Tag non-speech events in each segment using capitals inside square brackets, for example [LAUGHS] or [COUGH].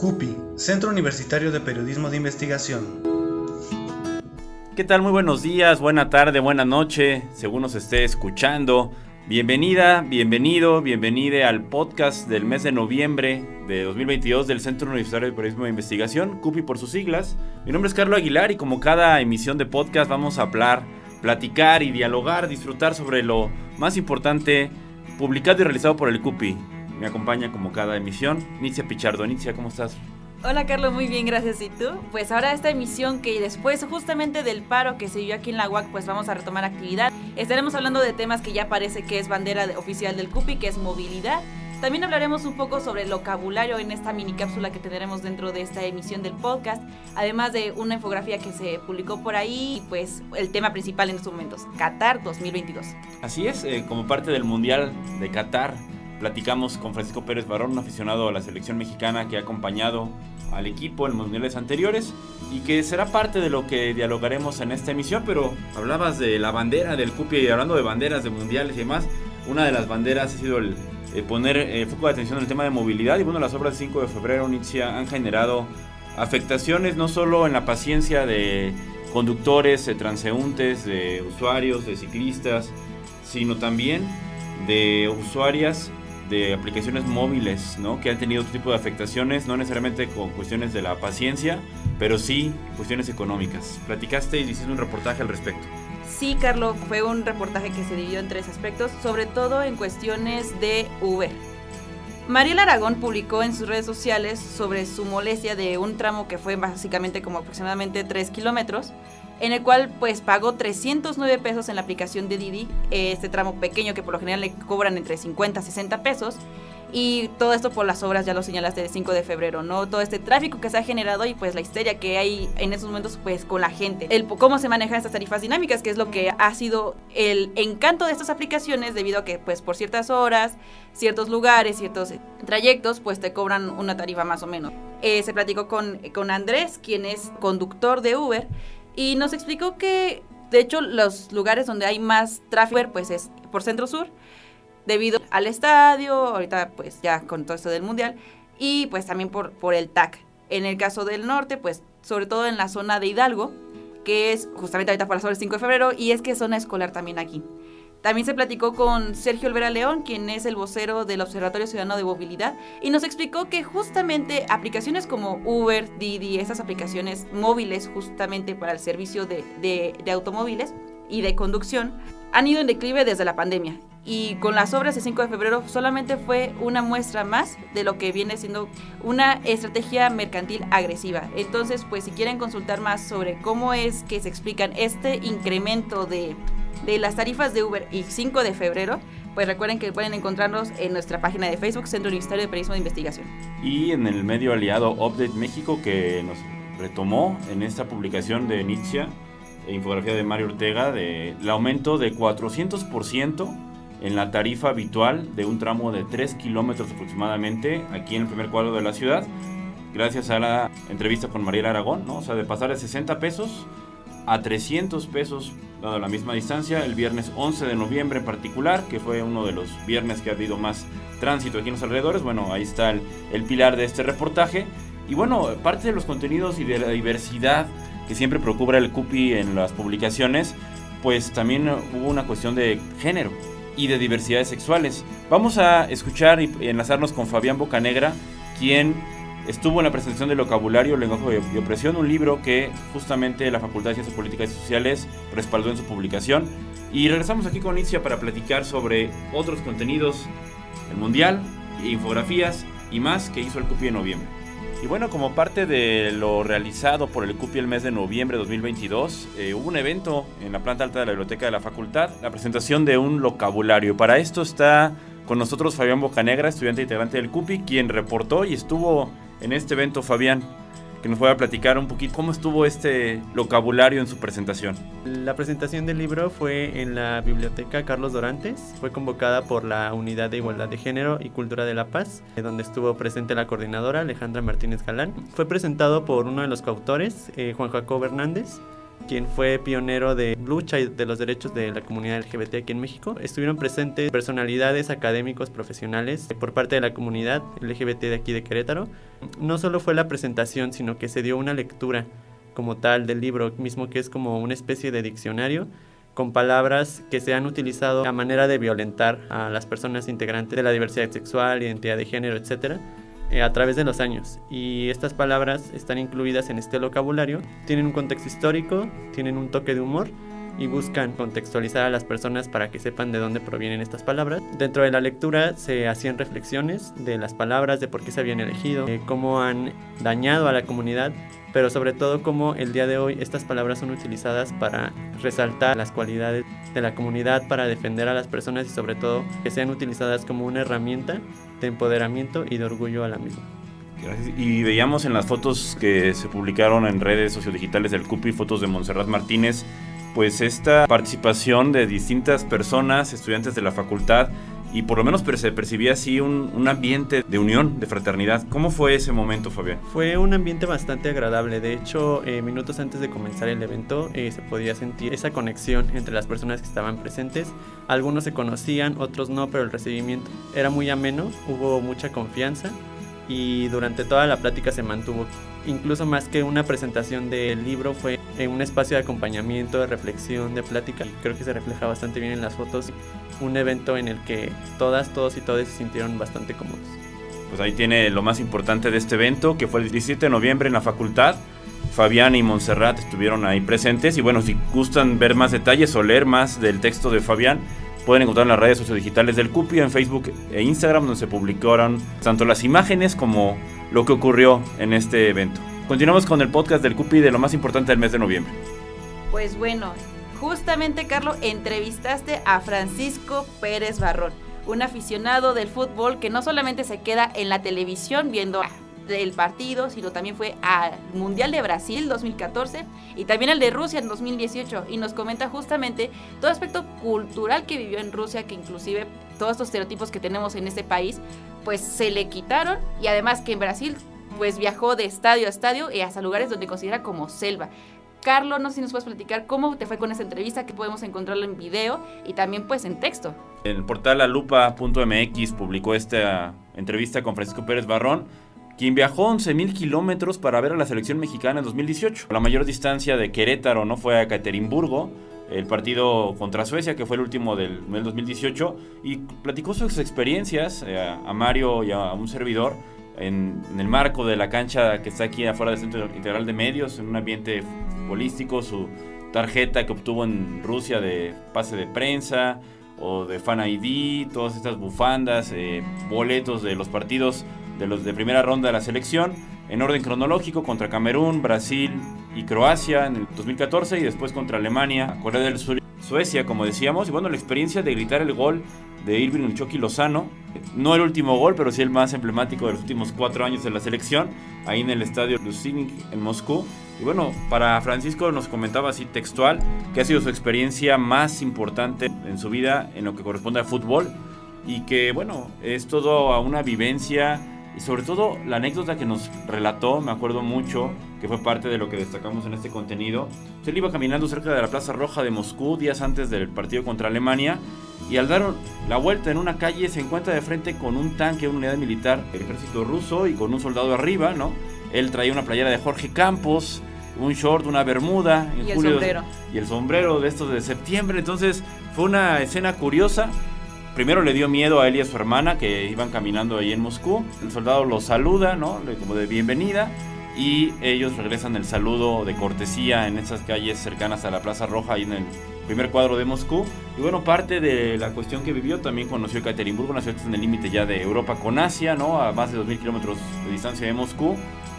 CUPI, Centro Universitario de Periodismo de Investigación. ¿Qué tal? Muy buenos días, buena tarde, buena noche, según nos esté escuchando. Bienvenida, bienvenido, bienvenida al podcast del mes de noviembre de 2022 del Centro Universitario de Periodismo de Investigación, CUPI por sus siglas. Mi nombre es Carlos Aguilar y como cada emisión de podcast vamos a hablar, platicar y dialogar, disfrutar sobre lo más importante publicado y realizado por el CUPI. Me acompaña como cada emisión Nitzia Pichardo. Nitzia, ¿cómo estás? Hola Carlos, muy bien, gracias. ¿Y tú? Pues ahora esta emisión que después justamente del paro que se dio aquí en la UAC, pues vamos a retomar actividad. Estaremos hablando de temas que ya parece que es bandera oficial del CUPI, que es movilidad. También hablaremos un poco sobre el vocabulario en esta mini cápsula que tendremos dentro de esta emisión del podcast, además de una infografía que se publicó por ahí y pues el tema principal en estos momentos, Qatar 2022. Así es, eh, como parte del Mundial de Qatar, platicamos con Francisco Pérez Barón, un aficionado a la selección mexicana que ha acompañado al equipo en mundiales anteriores y que será parte de lo que dialogaremos en esta emisión, pero hablabas de la bandera del CUPI y hablando de banderas de mundiales y demás, una de las banderas ha sido el eh, poner eh, foco de atención en el tema de movilidad y bueno, las obras del 5 de febrero Nitzia han generado afectaciones no solo en la paciencia de conductores, de transeúntes, de usuarios, de ciclistas, sino también de usuarias de aplicaciones móviles, ¿no? Que han tenido otro tipo de afectaciones, no necesariamente con cuestiones de la paciencia, pero sí cuestiones económicas. Platicaste y hiciste un reportaje al respecto. Sí, Carlos, fue un reportaje que se dividió en tres aspectos, sobre todo en cuestiones de Uber. Mariel Aragón publicó en sus redes sociales sobre su molestia de un tramo que fue básicamente como aproximadamente 3 kilómetros, en el cual pues pagó 309 pesos en la aplicación de Didi, este tramo pequeño que por lo general le cobran entre 50 a 60 pesos. Y todo esto por las obras, ya lo señalaste, del 5 de febrero, ¿no? Todo este tráfico que se ha generado y pues la histeria que hay en esos momentos pues con la gente. El cómo se manejan estas tarifas dinámicas, que es lo que ha sido el encanto de estas aplicaciones debido a que pues por ciertas horas, ciertos lugares, ciertos trayectos pues te cobran una tarifa más o menos. Eh, se platicó con, con Andrés, quien es conductor de Uber, y nos explicó que, de hecho, los lugares donde hay más tráfico, pues es por Centro Sur, debido al estadio, ahorita pues ya con todo esto del Mundial, y pues también por, por el TAC. En el caso del norte, pues sobre todo en la zona de Hidalgo, que es justamente ahorita por la el 5 de febrero, y es que es zona escolar también aquí. También se platicó con Sergio Olvera León, quien es el vocero del Observatorio Ciudadano de Movilidad, y nos explicó que justamente aplicaciones como Uber, Didi, esas aplicaciones móviles justamente para el servicio de, automóviles y de conducción, han ido en declive desde la pandemia. Y con las obras de 5 de febrero solamente fue una muestra más de lo que viene siendo una estrategia mercantil agresiva. Entonces, pues si quieren consultar más sobre cómo es que se explican este incremento de de las tarifas de Uber y 5 de febrero, pues recuerden que pueden encontrarnos en nuestra página de Facebook, Centro Universitario de Periodismo de Investigación. Y en el medio aliado Update México que nos retomó en esta publicación de Nietzsche, e infografía de Mario Ortega, de el aumento de 400% en la tarifa habitual de un tramo de 3 kilómetros aproximadamente aquí en el primer cuadro de la ciudad, gracias a la entrevista con Mariela Aragón, ¿no? O sea, de pasar de 60 pesos a 300 pesos dado la misma distancia, el viernes 11 de noviembre en particular, que fue uno de los viernes que ha habido más tránsito aquí en los alrededores. Bueno, ahí está el, pilar de este reportaje. Y bueno, parte de los contenidos y de la diversidad que siempre procura el CUPI en las publicaciones, pues también hubo una cuestión de género y de diversidades sexuales. Vamos a escuchar y enlazarnos con Fabián Bocanegra, quien Estuvo en la presentación del vocabulario Lenguaje de Opresión, un libro que justamente la Facultad de Ciencias Políticas y Sociales respaldó en su publicación. Y regresamos aquí con Itzia para platicar sobre otros contenidos, el Mundial, infografías y más que hizo el CUPI en noviembre. Y bueno, como parte de lo realizado por el CUPI el mes de noviembre de 2022, eh, hubo un evento en la planta alta de la biblioteca de la facultad, la presentación de un vocabulario. Para esto está con nosotros Fabián Bocanegra, estudiante integrante del CUPI, quien reportó y estuvo en este evento, Fabián, que nos pueda platicar un poquito cómo estuvo este vocabulario en su presentación. La presentación del libro fue en la biblioteca Carlos Dorantes, fue convocada por la Unidad de Igualdad de Género y Cultura de la Paz, donde estuvo presente la coordinadora Alejandra Martínez Galán. Fue presentado por uno de los coautores, eh, Juan Jacob Hernández, quien fue pionero de lucha y de los derechos de la comunidad LGBT aquí en México. Estuvieron presentes personalidades académicos profesionales por parte de la comunidad LGBT de aquí de Querétaro. No solo fue la presentación, sino que se dio una lectura como tal del libro mismo que es como una especie de diccionario con palabras que se han utilizado a manera de violentar a las personas integrantes de la diversidad sexual, identidad de género, etc. Eh, a través de los años. Y estas palabras están incluidas en este vocabulario, tienen un contexto histórico, tienen un toque de humor y buscan contextualizar a las personas para que sepan de dónde provienen estas palabras. Dentro de la lectura se hacían reflexiones de las palabras, de por qué se habían elegido, de cómo han dañado a la comunidad, pero sobre todo cómo el día de hoy estas palabras son utilizadas para resaltar las cualidades de la comunidad, para defender a las personas y sobre todo que sean utilizadas como una herramienta de empoderamiento y de orgullo a la misma. Y veíamos en las fotos que se publicaron en redes sociodigitales del CUPI, fotos de Montserrat Martínez, pues esta participación de distintas personas, estudiantes de la facultad, y por lo menos se percibía así un, ambiente de unión, de fraternidad. ¿Cómo fue ese momento, Fabián? Fue un ambiente bastante agradable. De hecho, eh, minutos antes de comenzar el evento eh, se podía sentir esa conexión entre las personas que estaban presentes. Algunos se conocían, otros no, pero el recibimiento era muy ameno, hubo mucha confianza y durante toda la plática se mantuvo. Incluso más que una presentación del libro fue un espacio de acompañamiento, de reflexión, de plática. Creo que se refleja bastante bien en las fotos. Un evento en el que todas, todos y todas se sintieron bastante cómodos. Pues ahí tiene lo más importante de este evento, que fue el 17 de noviembre en la facultad. Fabián y Montserrat estuvieron ahí presentes. Y bueno, si gustan ver más detalles o leer más del texto de Fabián, pueden encontrar en las redes sociodigitales del CUPI, en Facebook e Instagram, donde se publicaron tanto las imágenes como lo que ocurrió en este evento. Continuamos con el podcast del CUPI de lo más importante del mes de noviembre. Pues bueno, justamente Carlos, entrevistaste a Francisco Pérez Barrón, un aficionado del fútbol que no solamente se queda en la televisión viendo del partido, sino también fue al Mundial de Brasil 2014 y también al de Rusia en 2018 y nos comenta justamente todo aspecto cultural que vivió en Rusia, que inclusive todos estos estereotipos que tenemos en este país, pues se le quitaron y además que en Brasil pues viajó de estadio a estadio y hasta lugares donde considera como selva. Carlos, no sé si nos puedes platicar cómo te fue con esa entrevista, que podemos encontrarlo en video y también pues en texto. El portal alupa.mx publicó esta entrevista con Francisco Pérez Barrón, quien viajó 11.000 kilómetros para ver a la selección mexicana en 2018. La mayor distancia de Querétaro no fue a Caterimburgo, el partido contra Suecia, que fue el último del, 2018, y platicó sus experiencias eh, a Mario y a un servidor en, el marco de la cancha que está aquí afuera del Centro Integral de Medios, en un ambiente futbolístico, su tarjeta que obtuvo en Rusia de pase de prensa o de Fan ID, todas estas bufandas, eh, boletos de los partidos de los de primera ronda de la selección, en orden cronológico contra Camerún, Brasil y Croacia en el 2014 y después contra Alemania, Corea del Sur, Suecia, como decíamos, y bueno, la experiencia de gritar el gol de Irving Chucky Lozano, no el último gol, pero sí el más emblemático de los últimos cuatro años de la selección, ahí en el estadio Lusinik en Moscú. Y bueno, para Francisco nos comentaba así textual que ha sido su experiencia más importante en su vida en lo que corresponde a fútbol y que bueno, es todo a una vivencia y sobre todo la anécdota que nos relató, me acuerdo mucho, que fue parte de lo que destacamos en este contenido. Él iba caminando cerca de la Plaza Roja de Moscú días antes del partido contra Alemania y al dar la vuelta en una calle se encuentra de frente con un tanque, una unidad militar del ejército ruso y con un soldado arriba, ¿no? Él traía una playera de Jorge Campos, un short, una bermuda. En y el sombrero. Y el sombrero de estos de septiembre. Entonces fue una escena curiosa. Primero le dio miedo a él y a su hermana que iban caminando ahí en Moscú. El soldado los saluda, ¿no? Como de bienvenida. Y ellos regresan el saludo de cortesía en esas calles cercanas a la Plaza Roja, ahí en el primer cuadro de Moscú. Y bueno, parte de la cuestión que vivió, también conoció Ekaterimburgo, ciudad en el límite ya de Europa con Asia, ¿no? A más de 2.000 kilómetros de distancia de Moscú.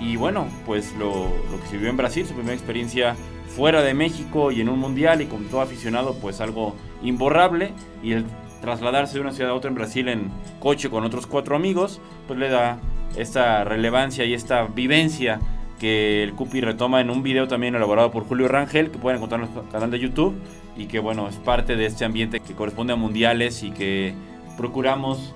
Y bueno, pues lo, lo, que se vivió en Brasil, su primera experiencia fuera de México y en un mundial y con todo aficionado, pues algo imborrable. Y el trasladarse de una ciudad a otra en Brasil en coche con otros cuatro amigos, pues le da esta relevancia y esta vivencia que el Cupi retoma en un video también elaborado por Julio Rangel, que pueden encontrar en nuestro canal de YouTube, y que bueno, es parte de este ambiente que corresponde a mundiales y que procuramos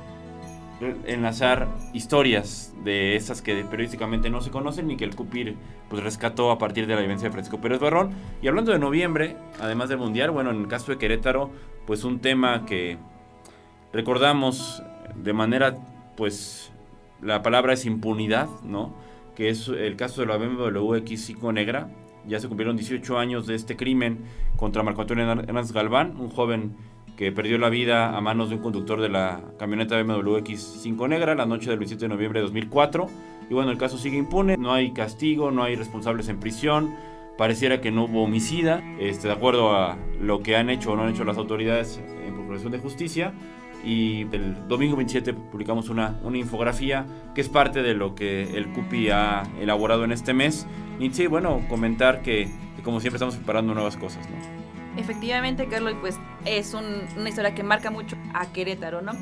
enlazar historias de esas que periodísticamente no se conocen y que el CUPIR pues rescató a partir de la vivencia de Francisco Pérez Barrón. Y hablando de noviembre, además del Mundial, bueno, en el caso de Querétaro, pues un tema que recordamos de manera, pues la palabra es impunidad, ¿no? Que es el caso de la BMW X5 negra. Ya se cumplieron 18 años de este crimen contra Marco Antonio Hernández Galván, un joven que perdió la vida a manos de un conductor de la camioneta BMW X5 negra la noche del 27 de noviembre de 2004. Y bueno, el caso sigue impune, no hay castigo, no hay responsables en prisión, pareciera que no hubo homicida, este, de acuerdo a lo que han hecho o no han hecho las autoridades en Procuración de Justicia. Y el domingo 27 publicamos una, una infografía que es parte de lo que el CUPI ha elaborado en este mes. Y sí, bueno, comentar que, que como siempre estamos preparando nuevas cosas, ¿no? Efectivamente, Carlos, pues es una historia que marca mucho a Querétaro, ¿no?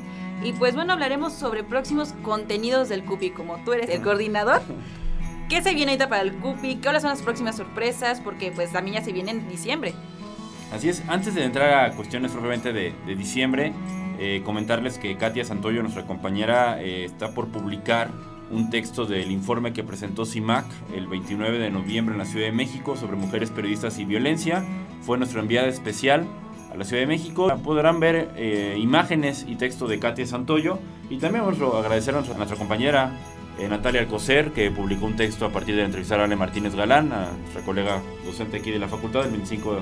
Y pues bueno, hablaremos sobre próximos contenidos del CUPI, como tú eres el coordinador. [LAUGHS] ¿Qué se viene ahorita para el CUPI? ¿Cuáles son las próximas sorpresas? Porque pues también ya se viene en diciembre. Así es, antes de entrar a cuestiones propiamente de, diciembre, eh, comentarles que Katia Santoyo, nuestra compañera, eh, está por publicar un texto del informe que presentó CIMAC el 29 de noviembre en la Ciudad de México sobre mujeres periodistas y violencia. Fue nuestra enviada especial a la Ciudad de México. Podrán ver eh, imágenes y texto de Katia Santoyo. Y también vamos a agradecer a nuestra, compañera eh, Natalia Alcocer, que publicó un texto a partir de entrevistar a Ale Martínez Galán, a nuestra colega docente aquí de la facultad, el 25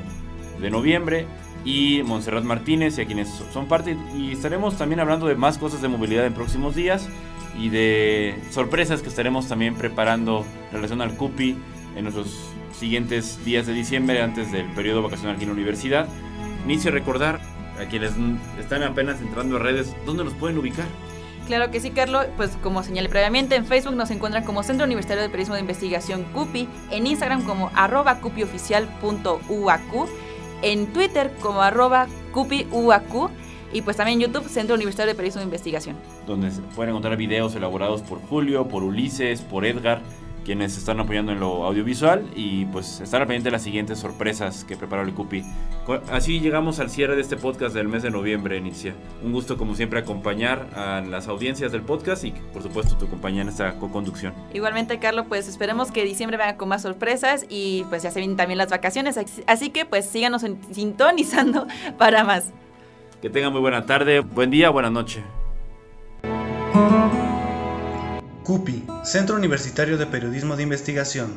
de noviembre y Montserrat Martínez y a quienes son parte y estaremos también hablando de más cosas de movilidad en próximos días y de sorpresas que estaremos también preparando en relación al CUPI en nuestros siguientes días de diciembre antes del periodo vacacional aquí en la universidad. Inicio a recordar a quienes están apenas entrando a redes, ¿dónde nos pueden ubicar? Claro que sí, Carlos. Pues como señalé previamente, en Facebook nos encuentran como Centro Universitario de Periodismo de Investigación CUPI, en Instagram como arroba cupioficial.uacu, en Twitter como arroba cupiuacu y pues también YouTube, Centro Universitario de Periodismo de Investigación. Donde se pueden encontrar videos elaborados por Julio, por Ulises, por Edgar, quienes están apoyando en lo audiovisual y pues estar al pendiente de las siguientes sorpresas que prepara el CUPI. Así llegamos al cierre de este podcast del mes de noviembre, Inicia. Un gusto como siempre acompañar a las audiencias del podcast y por supuesto tu compañía en esta co-conducción. Igualmente, Carlos, pues esperemos que diciembre venga con más sorpresas y pues ya se vienen también las vacaciones, así que pues síganos sintonizando [LAUGHS] para más. Que tengan muy buena tarde, buen día, buena noche. CUPI, Centro Universitario de Periodismo de Investigación.